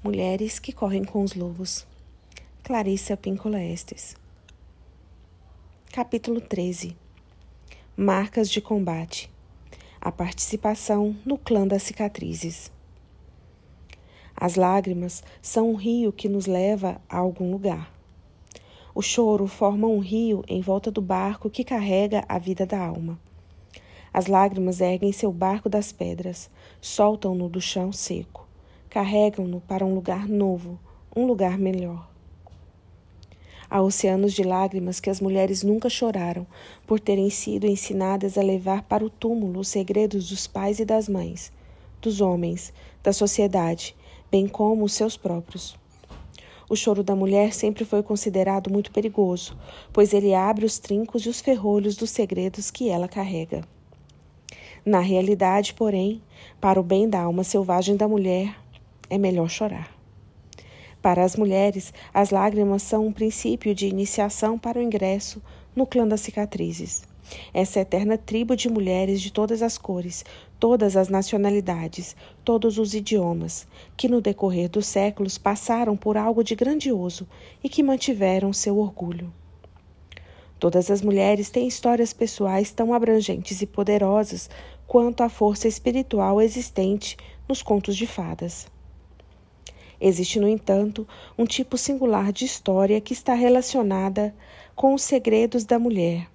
Mulheres que correm com os lobos. Clarissa Pincola Estes. Capítulo 13. Marcas de combate. A participação no clã das cicatrizes. As lágrimas são um rio que nos leva a algum lugar. O choro forma um rio em volta do barco que carrega a vida da alma. As lágrimas erguem seu barco das pedras, soltam-no do chão seco carregam-no para um lugar novo, um lugar melhor. Há oceanos de lágrimas que as mulheres nunca choraram por terem sido ensinadas a levar para o túmulo os segredos dos pais e das mães, dos homens, da sociedade, bem como os seus próprios. O choro da mulher sempre foi considerado muito perigoso, pois ele abre os trincos e os ferrolhos dos segredos que ela carrega. Na realidade, porém, para o bem da alma selvagem da mulher, é melhor chorar. Para as mulheres, as lágrimas são um princípio de iniciação para o ingresso no clã das cicatrizes. Essa eterna tribo de mulheres de todas as cores, todas as nacionalidades, todos os idiomas, que no decorrer dos séculos passaram por algo de grandioso e que mantiveram seu orgulho. Todas as mulheres têm histórias pessoais tão abrangentes e poderosas quanto a força espiritual existente nos contos de fadas. Existe, no entanto, um tipo singular de história que está relacionada com os segredos da mulher,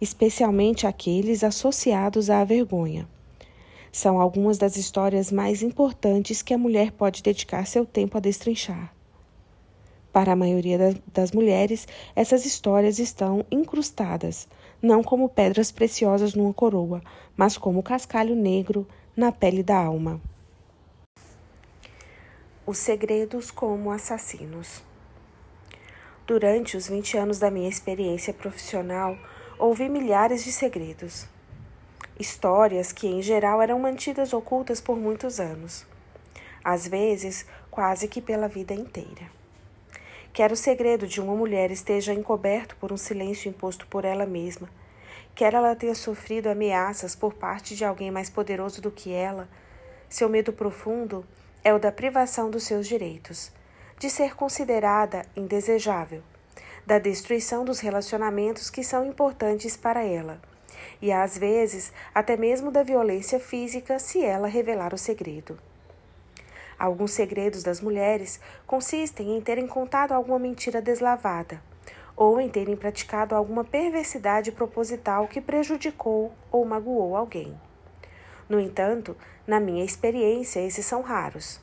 especialmente aqueles associados à vergonha. São algumas das histórias mais importantes que a mulher pode dedicar seu tempo a destrinchar. Para a maioria das mulheres, essas histórias estão incrustadas, não como pedras preciosas numa coroa, mas como cascalho negro na pele da alma. Os segredos como assassinos. Durante os 20 anos da minha experiência profissional, ouvi milhares de segredos. Histórias que, em geral, eram mantidas ocultas por muitos anos. Às vezes, quase que pela vida inteira. Quer o segredo de uma mulher esteja encoberto por um silêncio imposto por ela mesma, quer ela tenha sofrido ameaças por parte de alguém mais poderoso do que ela, seu medo profundo é o da privação dos seus direitos, de ser considerada indesejável, da destruição dos relacionamentos que são importantes para ela, e às vezes até mesmo da violência física se ela revelar o segredo. Alguns segredos das mulheres consistem em terem contado alguma mentira deslavada, ou em terem praticado alguma perversidade proposital que prejudicou ou magoou alguém. No entanto, na minha experiência, esses são raros.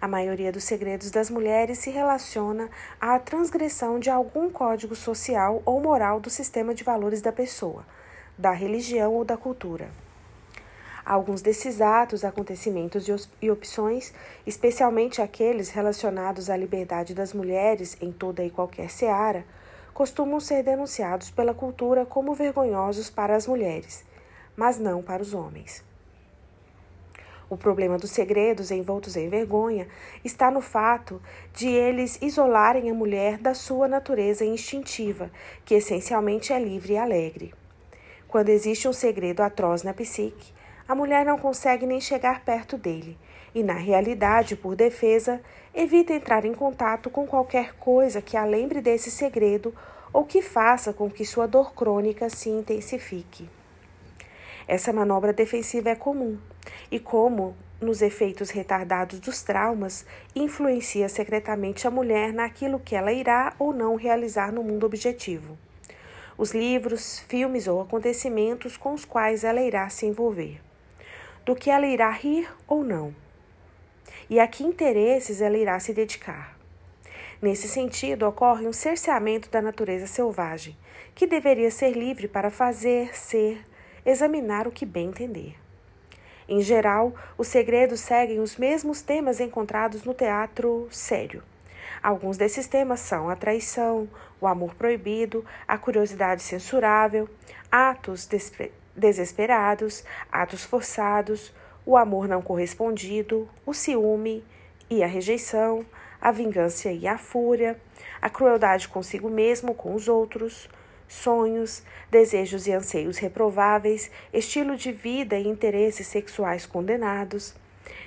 A maioria dos segredos das mulheres se relaciona à transgressão de algum código social ou moral do sistema de valores da pessoa, da religião ou da cultura. Alguns desses atos, acontecimentos e opções, especialmente aqueles relacionados à liberdade das mulheres em toda e qualquer seara, costumam ser denunciados pela cultura como vergonhosos para as mulheres, mas não para os homens. O problema dos segredos envoltos em vergonha está no fato de eles isolarem a mulher da sua natureza instintiva, que essencialmente é livre e alegre. Quando existe um segredo atroz na psique, a mulher não consegue nem chegar perto dele, e, na realidade, por defesa, evita entrar em contato com qualquer coisa que a lembre desse segredo ou que faça com que sua dor crônica se intensifique. Essa manobra defensiva é comum e, como nos efeitos retardados dos traumas, influencia secretamente a mulher naquilo que ela irá ou não realizar no mundo objetivo. Os livros, filmes ou acontecimentos com os quais ela irá se envolver. Do que ela irá rir ou não. E a que interesses ela irá se dedicar. Nesse sentido, ocorre um cerceamento da natureza selvagem, que deveria ser livre para fazer, ser, examinar o que bem entender. Em geral, os segredos seguem os mesmos temas encontrados no teatro sério. Alguns desses temas são a traição, o amor proibido, a curiosidade censurável, atos desesperados, atos forçados, o amor não correspondido, o ciúme e a rejeição, a vingança e a fúria, a crueldade consigo mesmo, com os outros, sonhos, desejos e anseios reprováveis, estilo de vida e interesses sexuais condenados,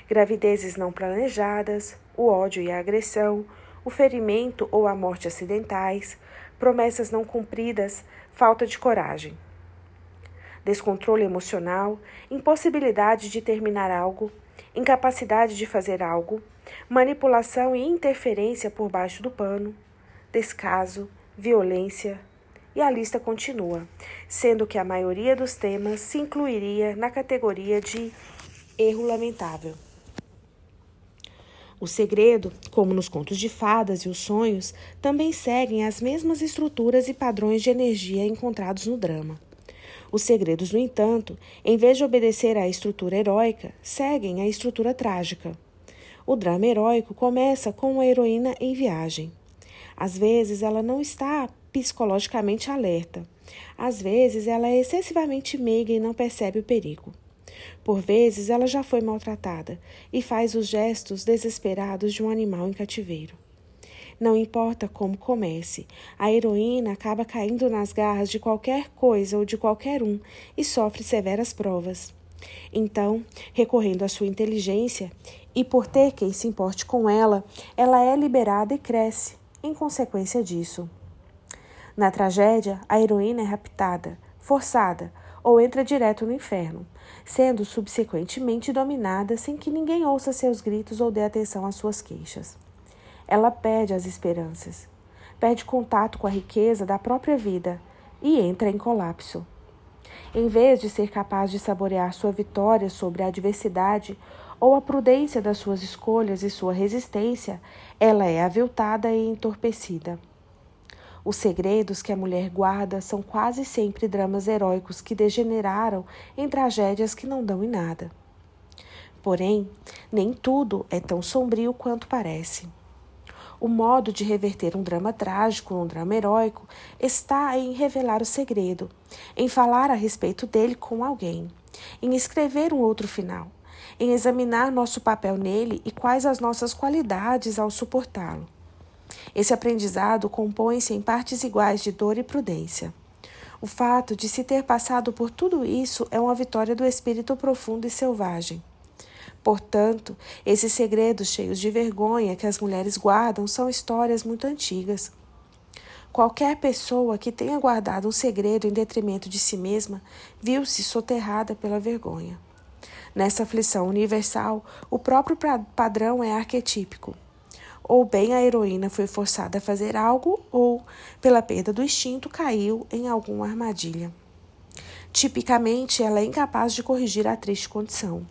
gravidezes não planejadas, o ódio e a agressão, o ferimento ou a morte acidentais, promessas não cumpridas, falta de coragem. Descontrole emocional, impossibilidade de terminar algo, incapacidade de fazer algo, manipulação e interferência por baixo do pano, descaso, violência, e a lista continua, sendo que a maioria dos temas se incluiria na categoria de erro lamentável. O segredo, como nos contos de fadas e os sonhos, também seguem as mesmas estruturas e padrões de energia encontrados no drama. Os segredos, no entanto, em vez de obedecer à estrutura heróica, seguem a estrutura trágica. O drama heróico começa com a heroína em viagem. Às vezes ela não está psicologicamente alerta. Às vezes ela é excessivamente meiga e não percebe o perigo. Por vezes ela já foi maltratada e faz os gestos desesperados de um animal em cativeiro. Não importa como comece, a heroína acaba caindo nas garras de qualquer coisa ou de qualquer um e sofre severas provas. Então, recorrendo à sua inteligência e por ter quem se importe com ela, ela é liberada e cresce, em consequência disso. Na tragédia, a heroína é raptada, forçada ou entra direto no inferno, sendo subsequentemente dominada sem que ninguém ouça seus gritos ou dê atenção às suas queixas. Ela perde as esperanças, perde contato com a riqueza da própria vida e entra em colapso. Em vez de ser capaz de saborear sua vitória sobre a adversidade ou a prudência das suas escolhas e sua resistência, ela é aviltada e entorpecida. Os segredos que a mulher guarda são quase sempre dramas heróicos que degeneraram em tragédias que não dão em nada. Porém, nem tudo é tão sombrio quanto parece. O modo de reverter um drama trágico num drama heróico está em revelar o segredo, em falar a respeito dele com alguém, em escrever um outro final, em examinar nosso papel nele e quais as nossas qualidades ao suportá-lo. Esse aprendizado compõe-se em partes iguais de dor e prudência. O fato de se ter passado por tudo isso é uma vitória do espírito profundo e selvagem. Portanto, esses segredos cheios de vergonha que as mulheres guardam são histórias muito antigas. Qualquer pessoa que tenha guardado um segredo em detrimento de si mesma viu-se soterrada pela vergonha. Nessa aflição universal, o próprio padrão é arquetípico ou bem a heroína foi forçada a fazer algo, ou, pela perda do instinto, caiu em alguma armadilha. Tipicamente, ela é incapaz de corrigir a triste condição.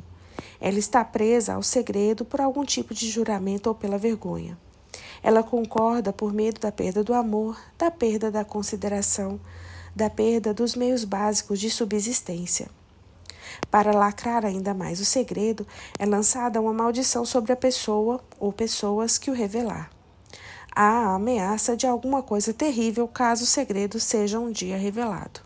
Ela está presa ao segredo por algum tipo de juramento ou pela vergonha. Ela concorda por medo da perda do amor, da perda da consideração, da perda dos meios básicos de subsistência. Para lacrar ainda mais o segredo, é lançada uma maldição sobre a pessoa ou pessoas que o revelar. Há a ameaça de alguma coisa terrível caso o segredo seja um dia revelado.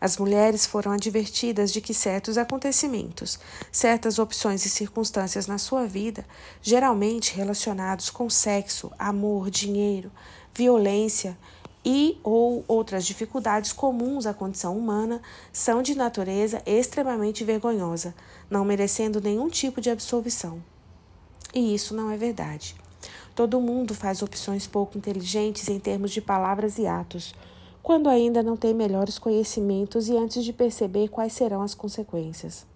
As mulheres foram advertidas de que certos acontecimentos, certas opções e circunstâncias na sua vida, geralmente relacionados com sexo, amor, dinheiro, violência e ou outras dificuldades comuns à condição humana são de natureza extremamente vergonhosa, não merecendo nenhum tipo de absolvição. E isso não é verdade. Todo mundo faz opções pouco inteligentes em termos de palavras e atos, quando ainda não tem melhores conhecimentos e antes de perceber quais serão as consequências.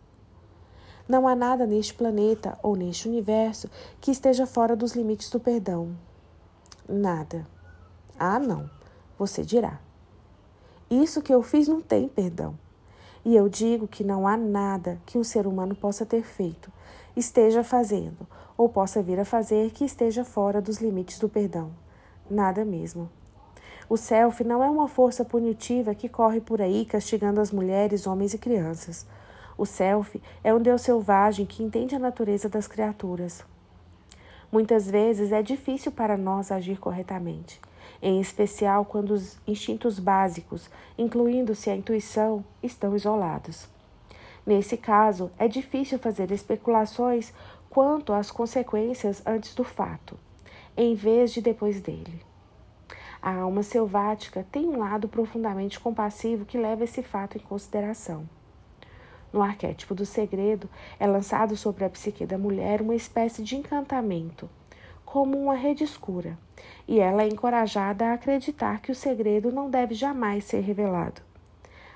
Não há nada neste planeta ou neste universo que esteja fora dos limites do perdão. Nada. Ah, não você dirá: Isso que eu fiz não tem perdão. E eu digo que não há nada que um ser humano possa ter feito, esteja fazendo ou possa vir a fazer que esteja fora dos limites do perdão. Nada mesmo. O self não é uma força punitiva que corre por aí castigando as mulheres, homens e crianças. O self é um Deus selvagem que entende a natureza das criaturas. Muitas vezes é difícil para nós agir corretamente em especial quando os instintos básicos, incluindo-se a intuição, estão isolados. Nesse caso, é difícil fazer especulações quanto às consequências antes do fato, em vez de depois dele. A alma selvática tem um lado profundamente compassivo que leva esse fato em consideração. No arquétipo do segredo, é lançado sobre a psique da mulher uma espécie de encantamento, como uma rede escura, e ela é encorajada a acreditar que o segredo não deve jamais ser revelado.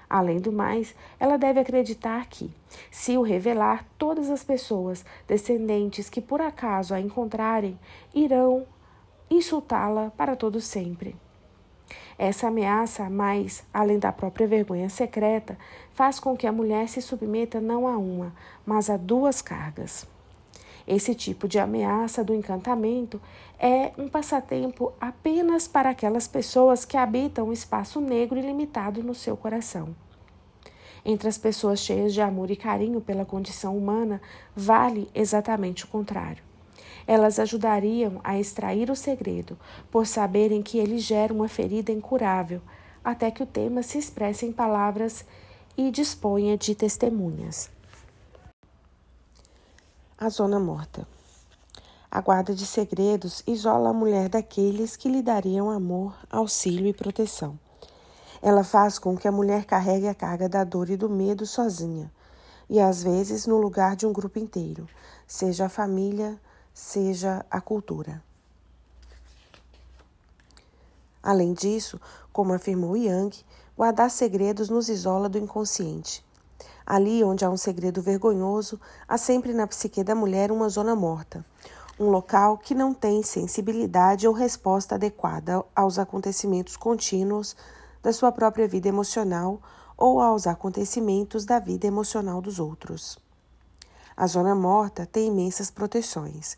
Além do mais, ela deve acreditar que, se o revelar, todas as pessoas descendentes que por acaso a encontrarem irão insultá-la para todo sempre. Essa ameaça, mais além da própria vergonha secreta, faz com que a mulher se submeta não a uma, mas a duas cargas. Esse tipo de ameaça do encantamento é um passatempo apenas para aquelas pessoas que habitam o espaço negro ilimitado no seu coração. Entre as pessoas cheias de amor e carinho pela condição humana, vale exatamente o contrário. Elas ajudariam a extrair o segredo, por saberem que ele gera uma ferida incurável, até que o tema se expresse em palavras e disponha de testemunhas. A zona morta. A guarda de segredos isola a mulher daqueles que lhe dariam amor, auxílio e proteção. Ela faz com que a mulher carregue a carga da dor e do medo sozinha, e às vezes no lugar de um grupo inteiro, seja a família, seja a cultura. Além disso, como afirmou Yang, guardar segredos nos isola do inconsciente. Ali onde há um segredo vergonhoso, há sempre na psique da mulher uma zona morta, um local que não tem sensibilidade ou resposta adequada aos acontecimentos contínuos da sua própria vida emocional ou aos acontecimentos da vida emocional dos outros. A zona morta tem imensas proteções.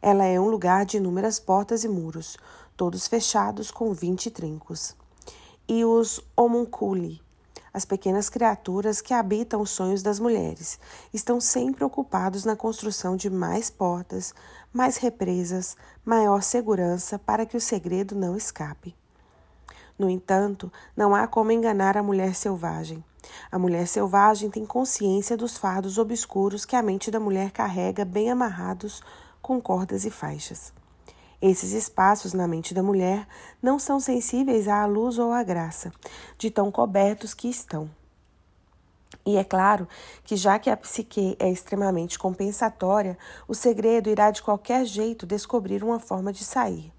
Ela é um lugar de inúmeras portas e muros, todos fechados com vinte trincos. E os homunculi, as pequenas criaturas que habitam os sonhos das mulheres, estão sempre ocupados na construção de mais portas, mais represas, maior segurança para que o segredo não escape. No entanto, não há como enganar a mulher selvagem. A mulher selvagem tem consciência dos fardos obscuros que a mente da mulher carrega bem amarrados com cordas e faixas. Esses espaços na mente da mulher não são sensíveis à luz ou à graça, de tão cobertos que estão. E é claro que, já que a psique é extremamente compensatória, o segredo irá de qualquer jeito descobrir uma forma de sair.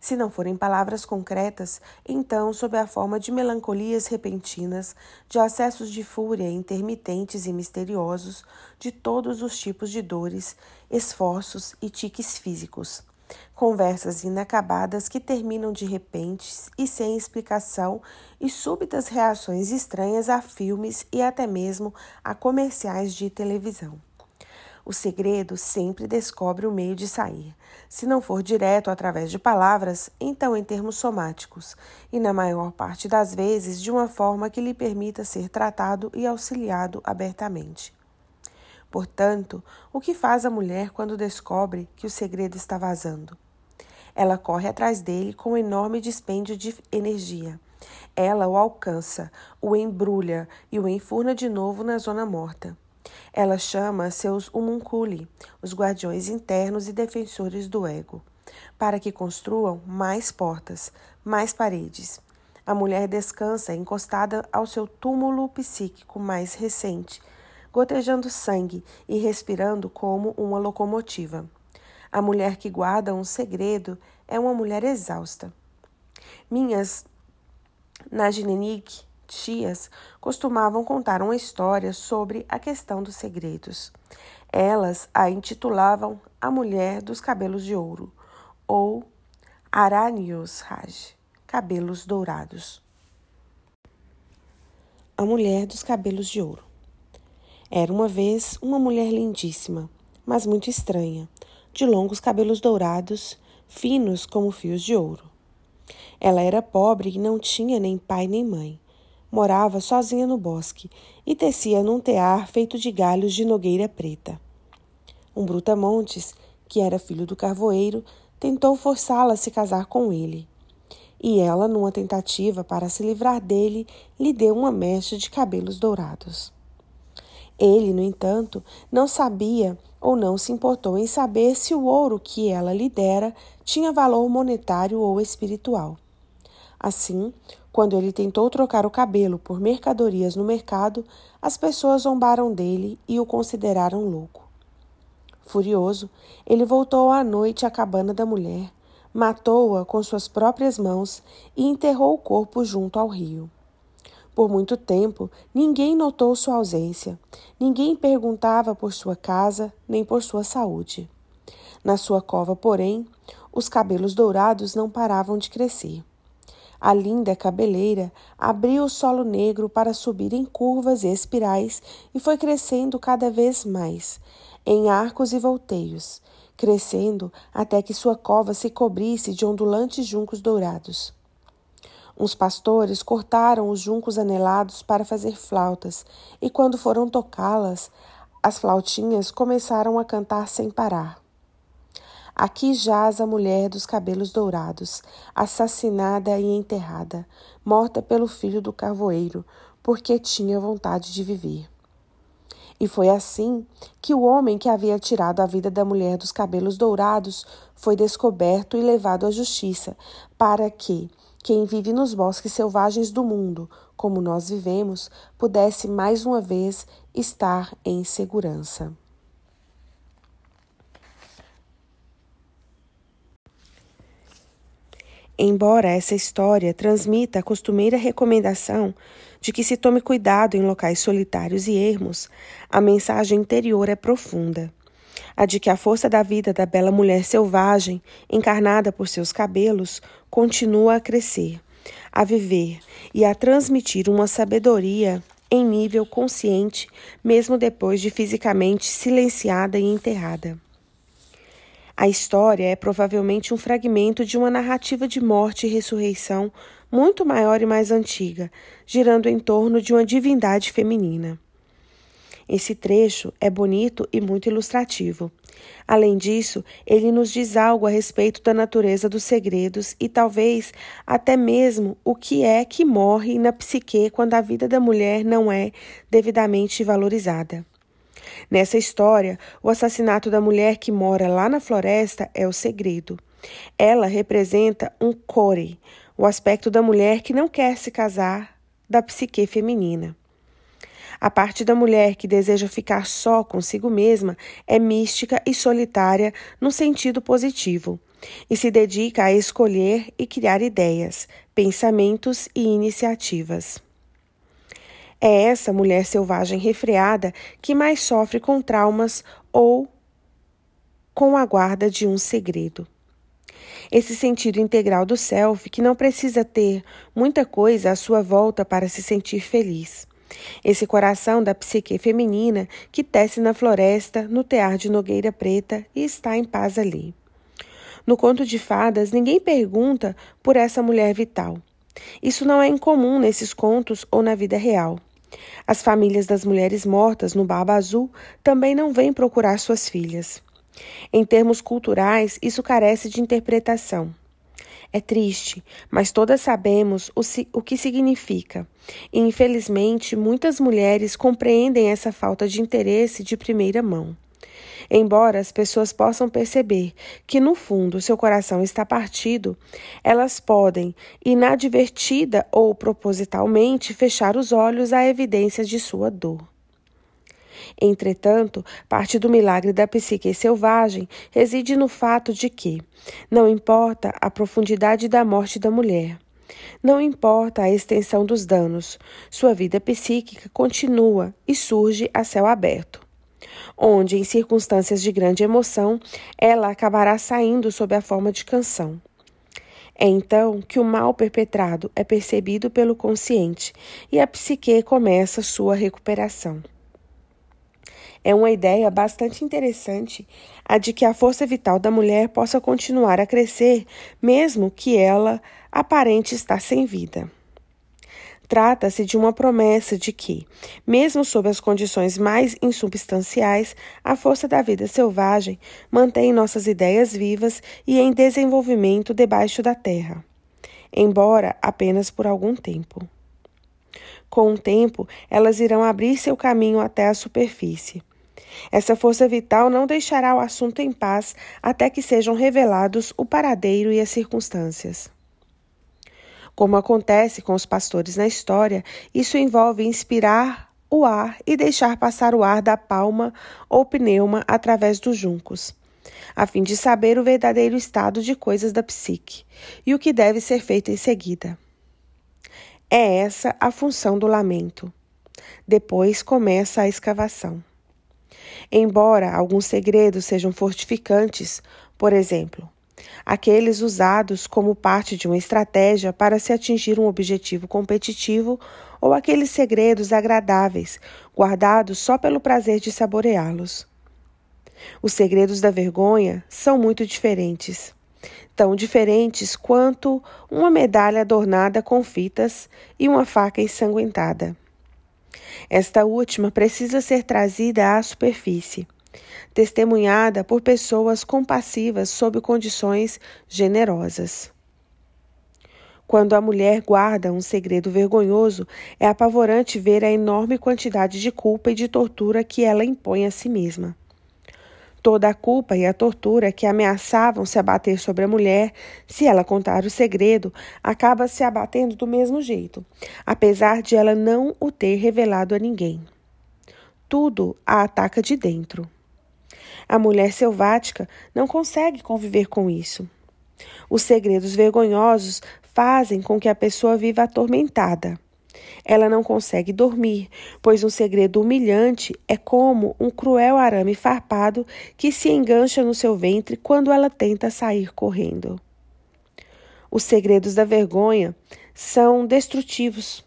Se não forem palavras concretas, então sob a forma de melancolias repentinas, de acessos de fúria intermitentes e misteriosos, de todos os tipos de dores, esforços e tiques físicos. Conversas inacabadas que terminam de repente e sem explicação, e súbitas reações estranhas a filmes e até mesmo a comerciais de televisão. O segredo sempre descobre o meio de sair. Se não for direto através de palavras, então em termos somáticos, e na maior parte das vezes de uma forma que lhe permita ser tratado e auxiliado abertamente. Portanto, o que faz a mulher quando descobre que o segredo está vazando? Ela corre atrás dele com um enorme dispêndio de energia. Ela o alcança, o embrulha e o enfurna de novo na zona morta. Ela chama seus homunculi, os guardiões internos e defensores do ego, para que construam mais portas, mais paredes. A mulher descansa encostada ao seu túmulo psíquico mais recente, gotejando sangue e respirando como uma locomotiva. A mulher que guarda um segredo é uma mulher exausta. Minhas Najnenik tias costumavam contar uma história sobre a questão dos segredos. Elas a intitulavam A Mulher dos Cabelos de Ouro ou Aranios Raj, Cabelos Dourados. A Mulher dos Cabelos de Ouro. Era uma vez uma mulher lindíssima, mas muito estranha, de longos cabelos dourados, finos como fios de ouro. Ela era pobre e não tinha nem pai nem mãe morava sozinha no bosque e tecia num tear feito de galhos de nogueira preta. Um brutamontes, que era filho do carvoeiro, tentou forçá-la a se casar com ele. E ela, numa tentativa para se livrar dele, lhe deu uma mecha de cabelos dourados. Ele, no entanto, não sabia ou não se importou em saber se o ouro que ela lhe dera tinha valor monetário ou espiritual. Assim, Quando ele tentou trocar o cabelo por mercadorias no mercado, as pessoas zombaram dele e o consideraram louco. Furioso, ele voltou à noite à cabana da mulher, matou-a com suas próprias mãos e enterrou o corpo junto ao rio. Por muito tempo, ninguém notou sua ausência, ninguém perguntava por sua casa nem por sua saúde. Na sua cova, porém, os cabelos dourados não paravam de crescer. A linda cabeleira abriu o solo negro para subir em curvas e espirais e foi crescendo cada vez mais, em arcos e volteios, crescendo até que sua cova se cobrisse de ondulantes juncos dourados. Uns pastores cortaram os juncos anelados para fazer flautas, e quando foram tocá-las, as flautinhas começaram a cantar sem parar. Aqui jaz a mulher dos cabelos dourados, assassinada e enterrada, morta pelo filho do carvoeiro, porque tinha vontade de viver. E foi assim que o homem que havia tirado a vida da mulher dos cabelos dourados foi descoberto e levado à justiça, para que, quem vive nos bosques selvagens do mundo, como nós vivemos, pudesse mais uma vez estar em segurança. Embora essa história transmita a costumeira recomendação de que se tome cuidado em locais solitários e ermos, a mensagem interior é profunda a de que a força da vida da bela mulher selvagem, encarnada por seus cabelos, continua a crescer, a viver e a transmitir uma sabedoria em nível consciente, mesmo depois de fisicamente silenciada e enterrada. A história é provavelmente um fragmento de uma narrativa de morte e ressurreição muito maior e mais antiga, girando em torno de uma divindade feminina. Esse trecho é bonito e muito ilustrativo. Além disso, ele nos diz algo a respeito da natureza dos segredos e talvez até mesmo o que é que morre na psique quando a vida da mulher não é devidamente valorizada. Nessa história, o assassinato da mulher que mora lá na floresta é o segredo. Ela representa um core, o aspecto da mulher que não quer se casar, da psique feminina. A parte da mulher que deseja ficar só consigo mesma é mística e solitária no sentido positivo e se dedica a escolher e criar ideias, pensamentos e iniciativas. É essa mulher selvagem refreada que mais sofre com traumas ou com a guarda de um segredo. Esse sentido integral do self que não precisa ter muita coisa à sua volta para se sentir feliz. Esse coração da psique feminina que tece na floresta, no tear de nogueira preta e está em paz ali. No conto de fadas, ninguém pergunta por essa mulher vital. Isso não é incomum nesses contos ou na vida real. As famílias das mulheres mortas no Baba Azul também não vêm procurar suas filhas. Em termos culturais, isso carece de interpretação. É triste, mas todas sabemos o, o que significa. E, infelizmente, muitas mulheres compreendem essa falta de interesse de primeira mão. Embora as pessoas possam perceber que no fundo seu coração está partido, elas podem, inadvertida ou propositalmente, fechar os olhos à evidência de sua dor. Entretanto, parte do milagre da psique selvagem reside no fato de que, não importa a profundidade da morte da mulher, não importa a extensão dos danos, sua vida psíquica continua e surge a céu aberto, onde, em circunstâncias de grande emoção, ela acabará saindo sob a forma de canção. É então que o mal perpetrado é percebido pelo consciente e a psique começa sua recuperação. É uma ideia bastante interessante a de que a força vital da mulher possa continuar a crescer, mesmo que ela aparente estar sem vida. Trata-se de uma promessa de que, mesmo sob as condições mais insubstanciais, a força da vida selvagem mantém nossas ideias vivas e em desenvolvimento debaixo da terra, embora apenas por algum tempo. Com o tempo, elas irão abrir seu caminho até a superfície. Essa força vital não deixará o assunto em paz até que sejam revelados o paradeiro e as circunstâncias. Como acontece com os pastores na história, isso envolve inspirar o ar e deixar passar o ar da palma ou pneuma através dos juncos, a fim de saber o verdadeiro estado de coisas da psique e o que deve ser feito em seguida. É essa a função do lamento. Depois começa a escavação. Embora alguns segredos sejam fortificantes, por exemplo, aqueles usados como parte de uma estratégia para se atingir um objetivo competitivo ou aqueles segredos agradáveis, guardados só pelo prazer de saboreá-los. Os segredos da vergonha são muito diferentes. Tão diferentes quanto uma medalha adornada com fitas e uma faca ensanguentada. Esta última precisa ser trazida à superfície, testemunhada por pessoas compassivas sob condições generosas. Quando a mulher guarda um segredo vergonhoso, é apavorante ver a enorme quantidade de culpa e de tortura que ela impõe a si mesma. Toda a culpa e a tortura que ameaçavam se abater sobre a mulher, se ela contar o segredo, acaba se abatendo do mesmo jeito, apesar de ela não o ter revelado a ninguém. Tudo a ataca de dentro. A mulher selvática não consegue conviver com isso. Os segredos vergonhosos fazem com que a pessoa viva atormentada. Ela não consegue dormir, pois um segredo humilhante é como um cruel arame farpado que se engancha no seu ventre quando ela tenta sair correndo. Os segredos da vergonha são destrutivos,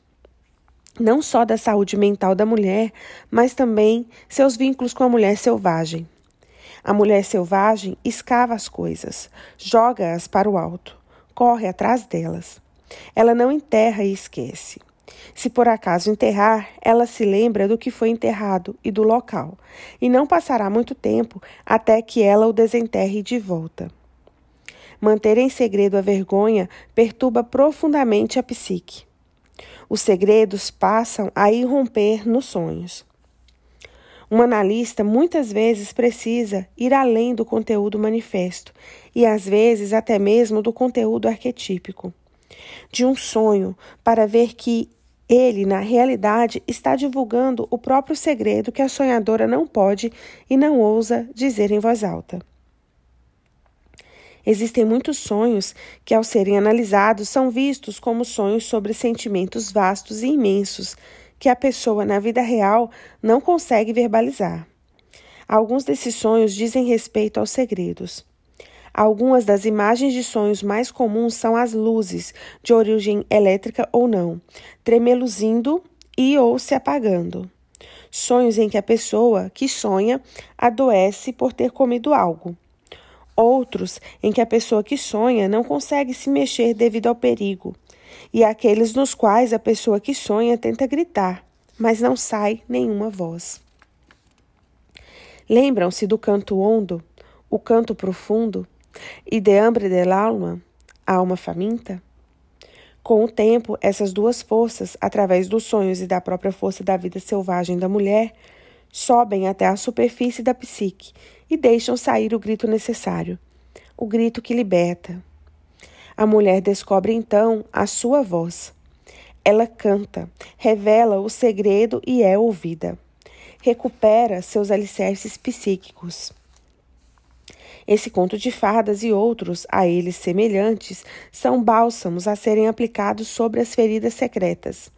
não só da saúde mental da mulher, mas também seus vínculos com a mulher selvagem. A mulher selvagem escava as coisas, joga-as para o alto, corre atrás delas. Ela não enterra e esquece. Se por acaso enterrar, ela se lembra do que foi enterrado e do local, e não passará muito tempo até que ela o desenterre de volta. Manter em segredo a vergonha perturba profundamente a psique. Os segredos passam a irromper nos sonhos. Um analista muitas vezes precisa ir além do conteúdo manifesto e às vezes até mesmo do conteúdo arquetípico de um sonho para ver que ele, na realidade, está divulgando o próprio segredo que a sonhadora não pode e não ousa dizer em voz alta. Existem muitos sonhos que, ao serem analisados, são vistos como sonhos sobre sentimentos vastos e imensos que a pessoa, na vida real, não consegue verbalizar. Alguns desses sonhos dizem respeito aos segredos. Algumas das imagens de sonhos mais comuns são as luzes, de origem elétrica ou não, tremeluzindo e ou se apagando. Sonhos em que a pessoa que sonha adoece por ter comido algo. Outros em que a pessoa que sonha não consegue se mexer devido ao perigo. E aqueles nos quais a pessoa que sonha tenta gritar, mas não sai nenhuma voz. Lembram-se do canto hondo, o canto profundo? E de hambre del alma, alma faminta? Com o tempo, essas duas forças, através dos sonhos e da própria força da vida selvagem da mulher, sobem até a superfície da psique e deixam sair o grito necessário, o grito que liberta. A mulher descobre então a sua voz. Ela canta, revela o segredo e é ouvida. Recupera seus alicerces psíquicos. Esse conto de fadas e outros a eles semelhantes são bálsamos a serem aplicados sobre as feridas secretas.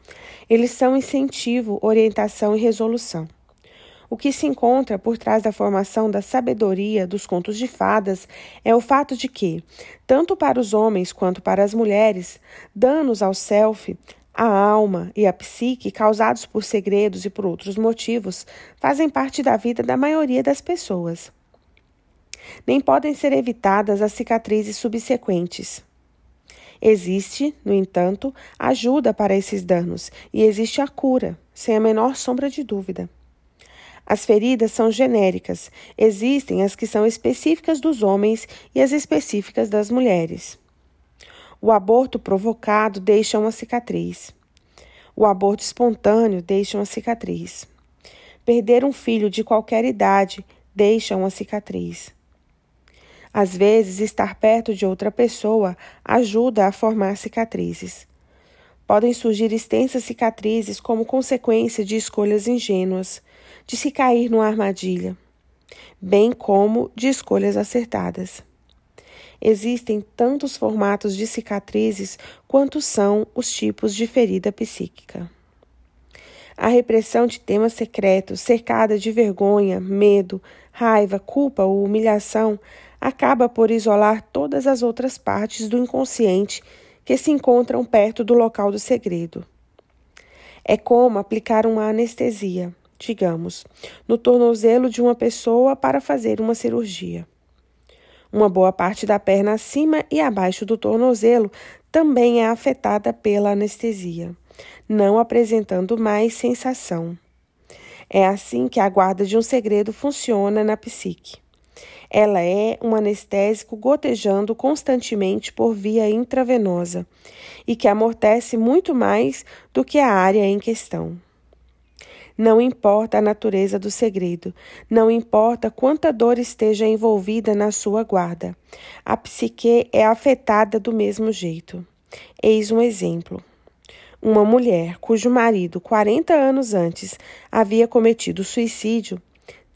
Eles são incentivo, orientação e resolução. O que se encontra por trás da formação da sabedoria dos contos de fadas é o fato de que, tanto para os homens quanto para as mulheres, danos ao self, a alma e a psique causados por segredos e por outros motivos fazem parte da vida da maioria das pessoas nem podem ser evitadas as cicatrizes subsequentes. Existe, no entanto, ajuda para esses danos e existe a cura, sem a menor sombra de dúvida. As feridas são genéricas, existem as que são específicas dos homens e as específicas das mulheres. O aborto provocado deixa uma cicatriz. O aborto espontâneo deixa uma cicatriz. Perder um filho de qualquer idade deixa uma cicatriz. Às vezes, estar perto de outra pessoa ajuda a formar cicatrizes. Podem surgir extensas cicatrizes como consequência de escolhas ingênuas, de se cair numa armadilha, bem como de escolhas acertadas. Existem tantos formatos de cicatrizes quanto são os tipos de ferida psíquica. A repressão de temas secretos, cercada de vergonha, medo, raiva, culpa ou humilhação, acaba por isolar todas as outras partes do inconsciente que se encontram perto do local do segredo. É como aplicar uma anestesia, digamos, no tornozelo de uma pessoa para fazer uma cirurgia. Uma boa parte da perna acima e abaixo do tornozelo também é afetada pela anestesia, não apresentando mais sensação. É assim que a guarda de um segredo funciona na psique. Ela é um anestésico gotejando constantemente por via intravenosa e que amortece muito mais do que a área em questão. Não importa a natureza do segredo, não importa quanta dor esteja envolvida na sua guarda, a psique é afetada do mesmo jeito. Eis um exemplo. Uma mulher cujo marido, 40 anos antes, havia cometido suicídio,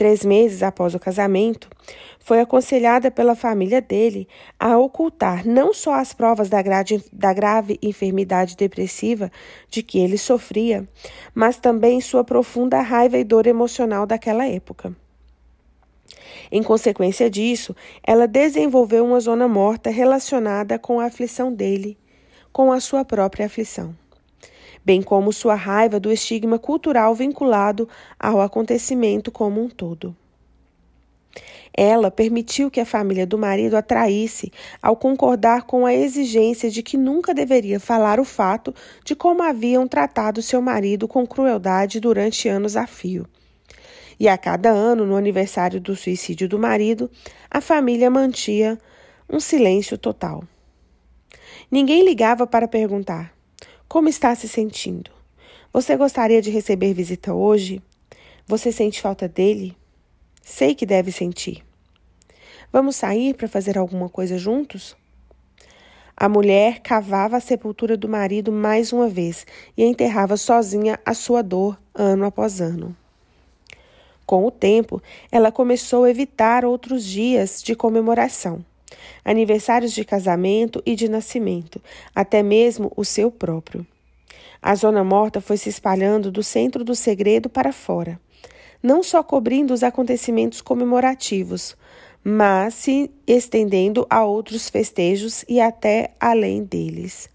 três meses após o casamento, foi aconselhada pela família dele a ocultar não só as provas da, grade, da grave enfermidade depressiva de que ele sofria, mas também sua profunda raiva e dor emocional daquela época. Em consequência disso, ela desenvolveu uma zona morta relacionada com a aflição dele, com a sua própria aflição, bem como sua raiva do estigma cultural vinculado ao acontecimento como um todo. Ela permitiu que a família do marido a traísse ao concordar com a exigência de que nunca deveria falar o fato de como haviam tratado seu marido com crueldade durante anos a fio. E a cada ano, no aniversário do suicídio do marido, a família mantinha um silêncio total. Ninguém ligava para perguntar: Como está se sentindo? Você gostaria de receber visita hoje? Você sente falta dele? Sei que deve sentir. Vamos sair para fazer alguma coisa juntos? A mulher cavava a sepultura do marido mais uma vez e enterrava sozinha a sua dor ano após ano. Com o tempo, ela começou a evitar outros dias de comemoração, aniversários de casamento e de nascimento, até mesmo o seu próprio. A zona morta foi se espalhando do centro do segredo para fora não só cobrindo os acontecimentos comemorativos, mas se estendendo a outros festejos e até além deles.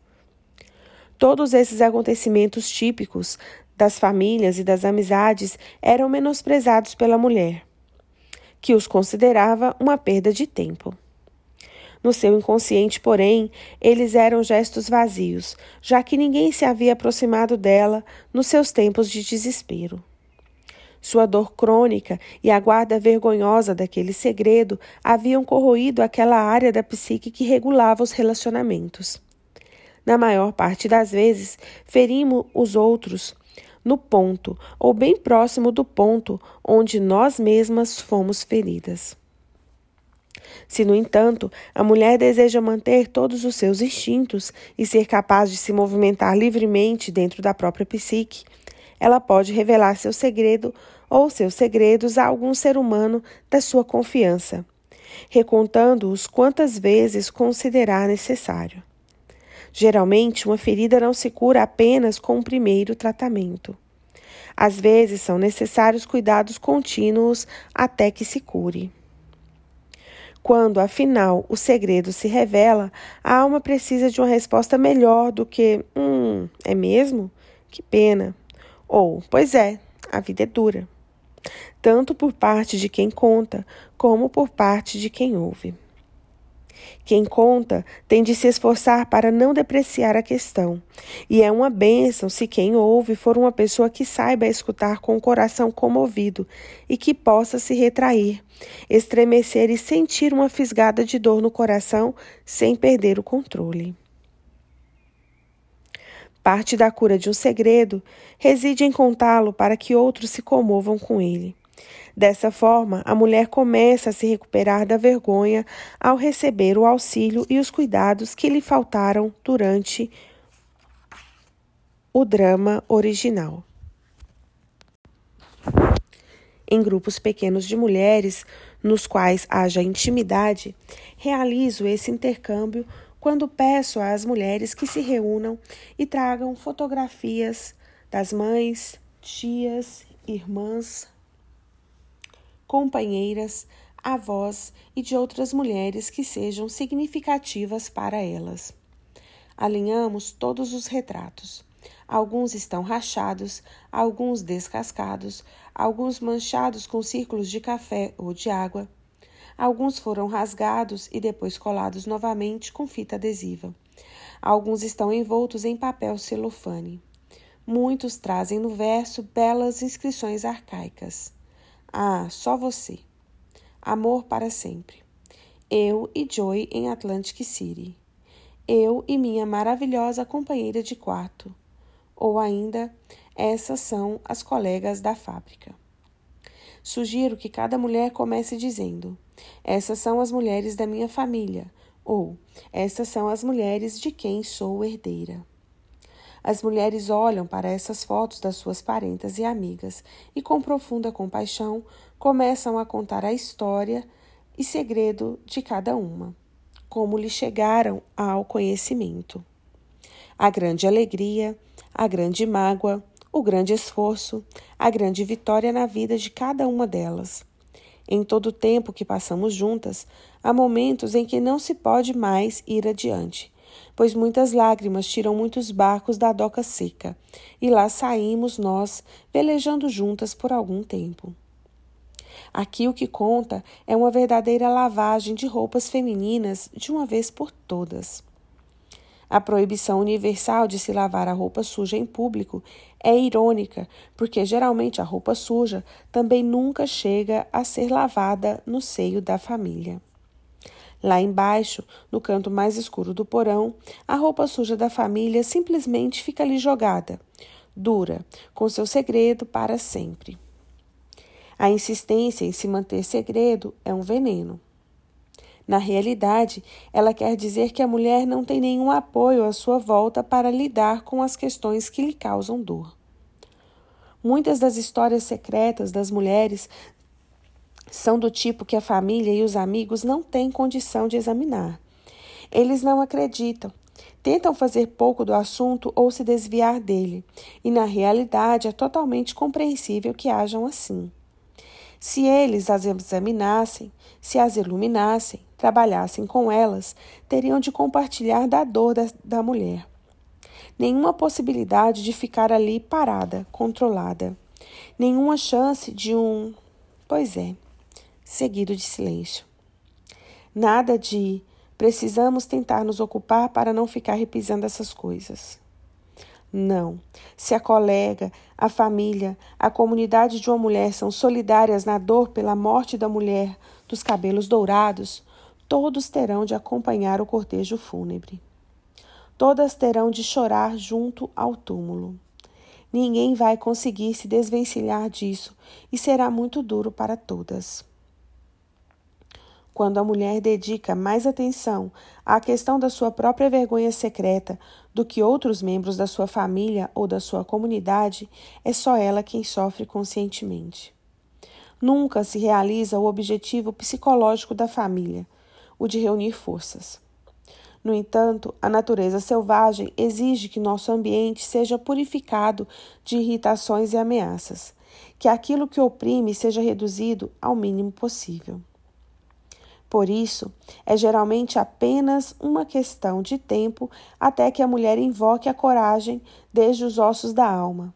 Todos esses acontecimentos típicos das famílias e das amizades eram menosprezados pela mulher, que os considerava uma perda de tempo. No seu inconsciente, porém, eles eram gestos vazios, já que ninguém se havia aproximado dela nos seus tempos de desespero. Sua dor crônica e a guarda vergonhosa daquele segredo haviam corroído aquela área da psique que regulava os relacionamentos. Na maior parte das vezes, ferimos os outros no ponto ou bem próximo do ponto onde nós mesmas fomos feridas. Se, no entanto, a mulher deseja manter todos os seus instintos e ser capaz de se movimentar livremente dentro da própria psique, ela pode revelar seu segredo ou seus segredos a algum ser humano da sua confiança, recontando-os quantas vezes considerar necessário. Geralmente, uma ferida não se cura apenas com o primeiro tratamento. Às vezes, são necessários cuidados contínuos até que se cure. Quando, afinal, o segredo se revela, a alma precisa de uma resposta melhor do que: Hum, é mesmo? Que pena. Ou, pois é, a vida é dura tanto por parte de quem conta, como por parte de quem ouve. Quem conta tem de se esforçar para não depreciar a questão, e é uma bênção se quem ouve for uma pessoa que saiba escutar com o coração comovido e que possa se retrair, estremecer e sentir uma fisgada de dor no coração sem perder o controle. Parte da cura de um segredo reside em contá-lo para que outros se comovam com ele. Dessa forma, a mulher começa a se recuperar da vergonha ao receber o auxílio e os cuidados que lhe faltaram durante o drama original. Em grupos pequenos de mulheres, nos quais haja intimidade, realizo esse intercâmbio quando peço às mulheres que se reúnam e tragam fotografias das mães, tias, irmãs, companheiras, avós e de outras mulheres que sejam significativas para elas. Alinhamos todos os retratos. Alguns estão rachados, alguns descascados, alguns manchados com círculos de café ou de água. Alguns foram rasgados e depois colados novamente com fita adesiva. Alguns estão envoltos em papel celofane. Muitos trazem no verso belas inscrições arcaicas. Ah, só você. Amor para sempre. Eu e Joy em Atlantic City. Eu e minha maravilhosa companheira de quarto. Ou ainda, essas são as colegas da fábrica. Sugiro que cada mulher comece dizendo: Essas são as mulheres da minha família, ou Essas são as mulheres de quem sou herdeira. As mulheres olham para essas fotos das suas parentas e amigas e, com profunda compaixão, começam a contar a história e segredo de cada uma, como lhe chegaram ao conhecimento. A grande alegria, a grande mágoa, o grande esforço, a grande vitória na vida de cada uma delas. Em todo o tempo que passamos juntas, há momentos em que não se pode mais ir adiante, pois muitas lágrimas tiram muitos barcos da doca seca, e lá saímos nós, velejando juntas por algum tempo. Aqui o que conta é uma verdadeira lavagem de roupas femininas de uma vez por todas. A proibição universal de se lavar a roupa suja em público é irônica, porque geralmente a roupa suja também nunca chega a ser lavada no seio da família. Lá embaixo, no canto mais escuro do porão, a roupa suja da família simplesmente fica ali jogada, dura, com seu segredo para sempre. A insistência em se manter segredo é um veneno. Na realidade, ela quer dizer que a mulher não tem nenhum apoio à sua volta para lidar com as questões que lhe causam dor. Muitas das histórias secretas das mulheres são do tipo que a família e os amigos não têm condição de examinar. Eles não acreditam, tentam fazer pouco do assunto ou se desviar dele, e na realidade é totalmente compreensível que hajam assim. Se eles as examinassem, se as iluminassem, trabalhassem com elas, teriam de compartilhar da dor da, da mulher. Nenhuma possibilidade de ficar ali parada, controlada. Nenhuma chance de um. Pois é, seguido de silêncio. Nada de precisamos tentar nos ocupar para não ficar repisando essas coisas. Não. Se a colega, a família, a comunidade de uma mulher são solidárias na dor pela morte da mulher dos cabelos dourados, todos terão de acompanhar o cortejo fúnebre. Todas terão de chorar junto ao túmulo. Ninguém vai conseguir se desvencilhar disso e será muito duro para todas. Quando a mulher dedica mais atenção à questão da sua própria vergonha secreta do que outros membros da sua família ou da sua comunidade, é só ela quem sofre conscientemente. Nunca se realiza o objetivo psicológico da família, o de reunir forças. No entanto, a natureza selvagem exige que nosso ambiente seja purificado de irritações e ameaças, que aquilo que oprime seja reduzido ao mínimo possível. Por isso, é geralmente apenas uma questão de tempo até que a mulher invoque a coragem desde os ossos da alma,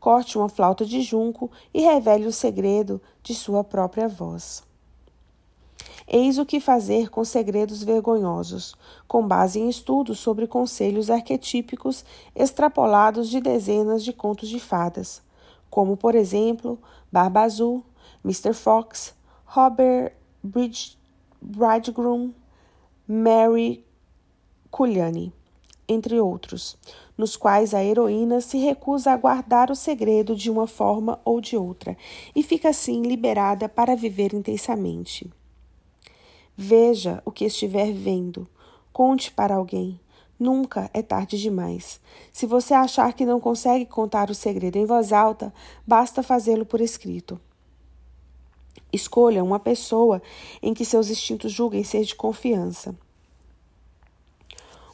corte uma flauta de junco e revele o segredo de sua própria voz. Eis o que fazer com segredos vergonhosos, com base em estudos sobre conselhos arquetípicos extrapolados de dezenas de contos de fadas, como, por exemplo, Barba Azul, Mr. Fox, Robert Bridge Bridegroom, Mary Culiani, entre outros, nos quais a heroína se recusa a guardar o segredo de uma forma ou de outra e fica assim liberada para viver intensamente. Veja o que estiver vendo, conte para alguém, Nunca é tarde demais. Se você achar que não consegue contar o segredo em voz alta, basta fazê-lo por escrito. Escolha uma pessoa em que seus instintos julguem ser de confiança.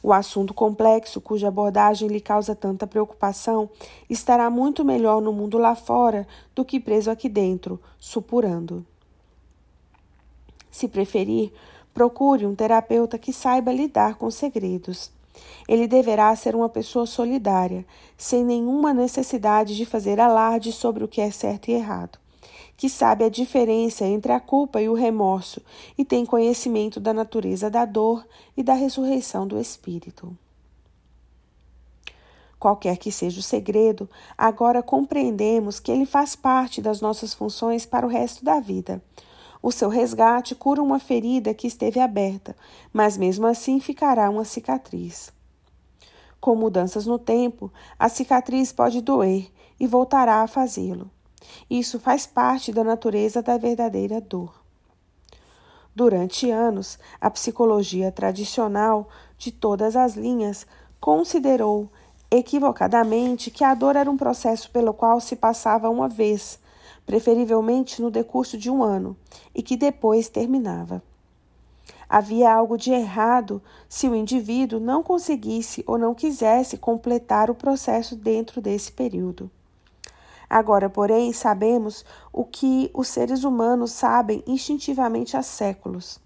O assunto complexo, cuja abordagem lhe causa tanta preocupação, estará muito melhor no mundo lá fora do que preso aqui dentro, supurando. Se preferir, procure um terapeuta que saiba lidar com segredos. Ele deverá ser uma pessoa solidária, sem nenhuma necessidade de fazer alarde sobre o que é certo e errado que sabe a diferença entre a culpa e o remorso e tem conhecimento da natureza da dor e da ressurreição do espírito. Qualquer que seja o segredo, agora compreendemos que ele faz parte das nossas funções para o resto da vida. O seu resgate cura uma ferida que esteve aberta, mas mesmo assim ficará uma cicatriz. Com mudanças no tempo, a cicatriz pode doer e voltará a fazê-lo. Isso faz parte da natureza da verdadeira dor. Durante anos, a psicologia tradicional de todas as linhas considerou equivocadamente que a dor era um processo pelo qual se passava uma vez, preferivelmente no decurso de um ano, e que depois terminava. Havia algo de errado se o indivíduo não conseguisse ou não quisesse completar o processo dentro desse período. Agora, porém, sabemos o que os seres humanos sabem instintivamente há séculos: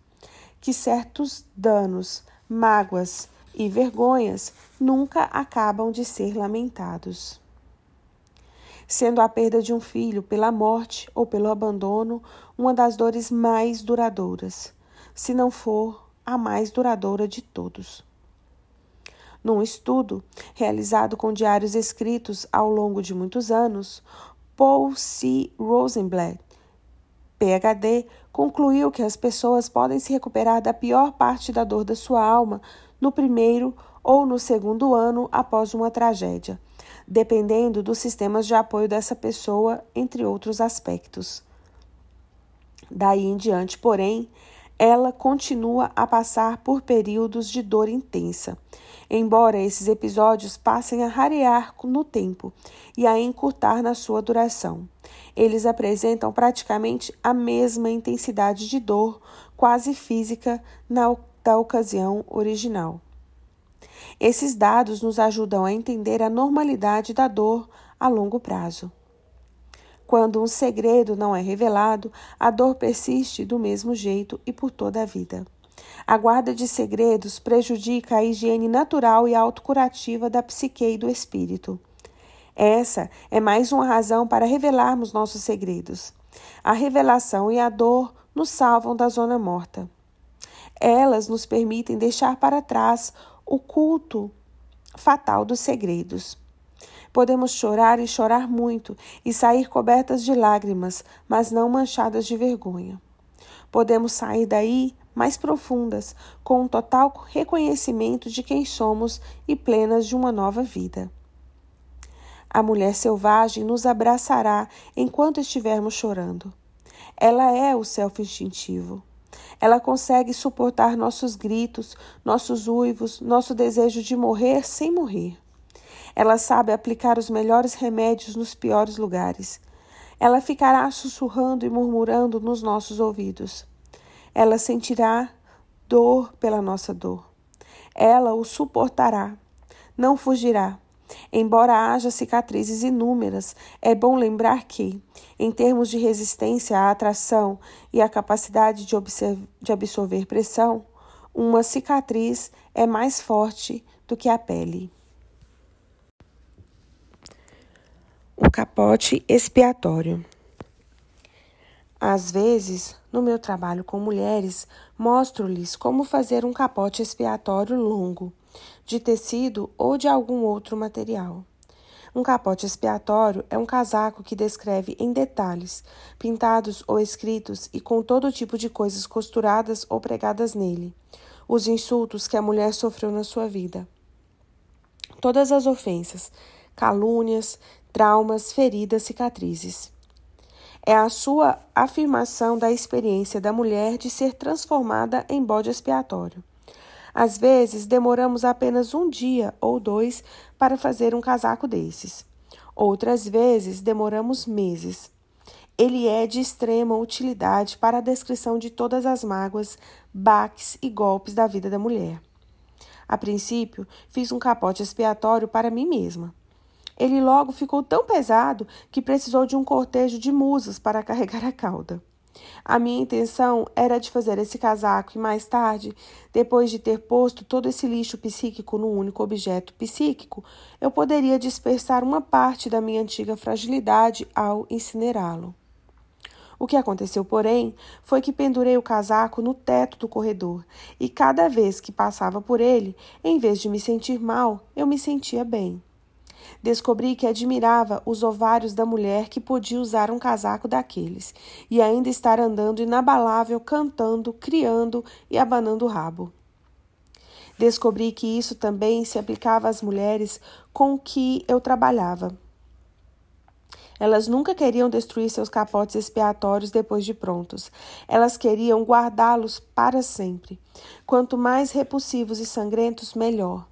que certos danos, mágoas e vergonhas nunca acabam de ser lamentados. Sendo a perda de um filho pela morte ou pelo abandono uma das dores mais duradouras, se não for a mais duradoura de todos. Num estudo realizado com diários escritos ao longo de muitos anos, Paul C. Rosenblatt, PhD, concluiu que as pessoas podem se recuperar da pior parte da dor da sua alma no primeiro ou no segundo ano após uma tragédia, dependendo dos sistemas de apoio dessa pessoa, entre outros aspectos. Daí em diante, porém, ela continua a passar por períodos de dor intensa embora esses episódios passem a rarear no tempo e a encurtar na sua duração. Eles apresentam praticamente a mesma intensidade de dor, quase física, na, da ocasião original. Esses dados nos ajudam a entender a normalidade da dor a longo prazo. Quando um segredo não é revelado, a dor persiste do mesmo jeito e por toda a vida. A guarda de segredos prejudica a higiene natural e autocurativa da psique e do espírito. Essa é mais uma razão para revelarmos nossos segredos. A revelação e a dor nos salvam da zona morta. Elas nos permitem deixar para trás o culto fatal dos segredos. Podemos chorar e chorar muito e sair cobertas de lágrimas, mas não manchadas de vergonha. Podemos sair daí mais profundas, com um total reconhecimento de quem somos e plenas de uma nova vida. A mulher selvagem nos abraçará enquanto estivermos chorando. Ela é o self instintivo. Ela consegue suportar nossos gritos, nossos uivos, nosso desejo de morrer sem morrer. Ela sabe aplicar os melhores remédios nos piores lugares. Ela ficará sussurrando e murmurando nos nossos ouvidos. Ela sentirá dor pela nossa dor. Ela o suportará, não fugirá. Embora haja cicatrizes inúmeras, é bom lembrar que, em termos de resistência à atração e a capacidade de, de absorver pressão, uma cicatriz é mais forte do que a pele. O capote expiatório. Às vezes, no meu trabalho com mulheres, mostro-lhes como fazer um capote expiatório longo, de tecido ou de algum outro material. Um capote expiatório é um casaco que descreve em detalhes, pintados ou escritos e com todo tipo de coisas costuradas ou pregadas nele, os insultos que a mulher sofreu na sua vida. Todas as ofensas, calúnias, traumas, feridas, cicatrizes. É a sua afirmação da experiência da mulher de ser transformada em bode expiatório. Às vezes, demoramos apenas um dia ou dois para fazer um casaco desses. Outras vezes, demoramos meses. Ele é de extrema utilidade para a descrição de todas as mágoas, baques e golpes da vida da mulher. A princípio, fiz um capote expiatório para mim mesma. Ele logo ficou tão pesado que precisou de um cortejo de musas para carregar a cauda. A minha intenção era de fazer esse casaco e mais tarde, depois de ter posto todo esse lixo psíquico num único objeto psíquico, eu poderia dispersar uma parte da minha antiga fragilidade ao incinerá-lo. O que aconteceu, porém, foi que pendurei o casaco no teto do corredor e cada vez que passava por ele, em vez de me sentir mal, eu me sentia bem. Descobri que admirava os ovários da mulher que podia usar um casaco daqueles e ainda estar andando inabalável, cantando, criando e abanando o rabo. Descobri que isso também se aplicava às mulheres com que eu trabalhava. Elas nunca queriam destruir seus capotes expiatórios depois de prontos. Elas queriam guardá-los para sempre. Quanto mais repulsivos e sangrentos, melhor.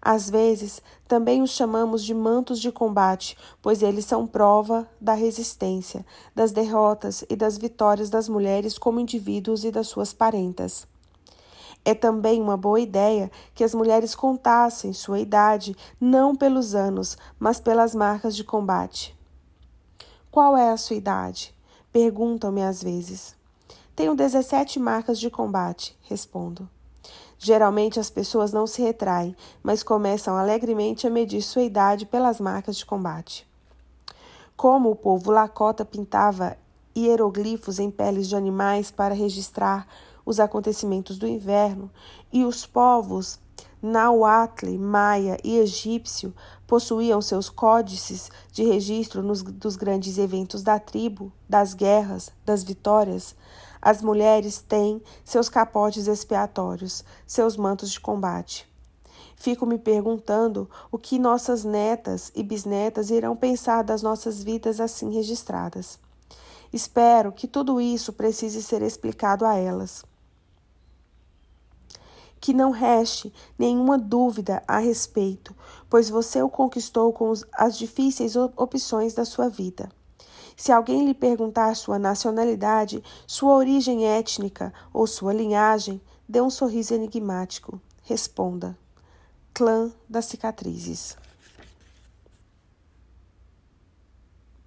Às vezes, também os chamamos de mantos de combate, pois eles são prova da resistência, das derrotas e das vitórias das mulheres como indivíduos e das suas parentas. É também uma boa ideia que as mulheres contassem sua idade não pelos anos, mas pelas marcas de combate. Qual é a sua idade? Perguntam-me às vezes. Tenho 17 marcas de combate, respondo. Geralmente as pessoas não se retraem, mas começam alegremente a medir sua idade pelas marcas de combate. Como o povo Lakota pintava hieroglifos em peles de animais para registrar os acontecimentos do inverno, e os povos Nahuatl, Maia e egípcio possuíam seus códices de registro nos, dos grandes eventos da tribo, das guerras, das vitórias. As mulheres têm seus capotes expiatórios, seus mantos de combate. Fico me perguntando o que nossas netas e bisnetas irão pensar das nossas vidas assim registradas. Espero que tudo isso precise ser explicado a elas que não reste nenhuma dúvida a respeito, pois você o conquistou com as difíceis opções da sua vida. Se alguém lhe perguntar sua nacionalidade, sua origem étnica ou sua linhagem, dê um sorriso enigmático. Responda: Clã das cicatrizes.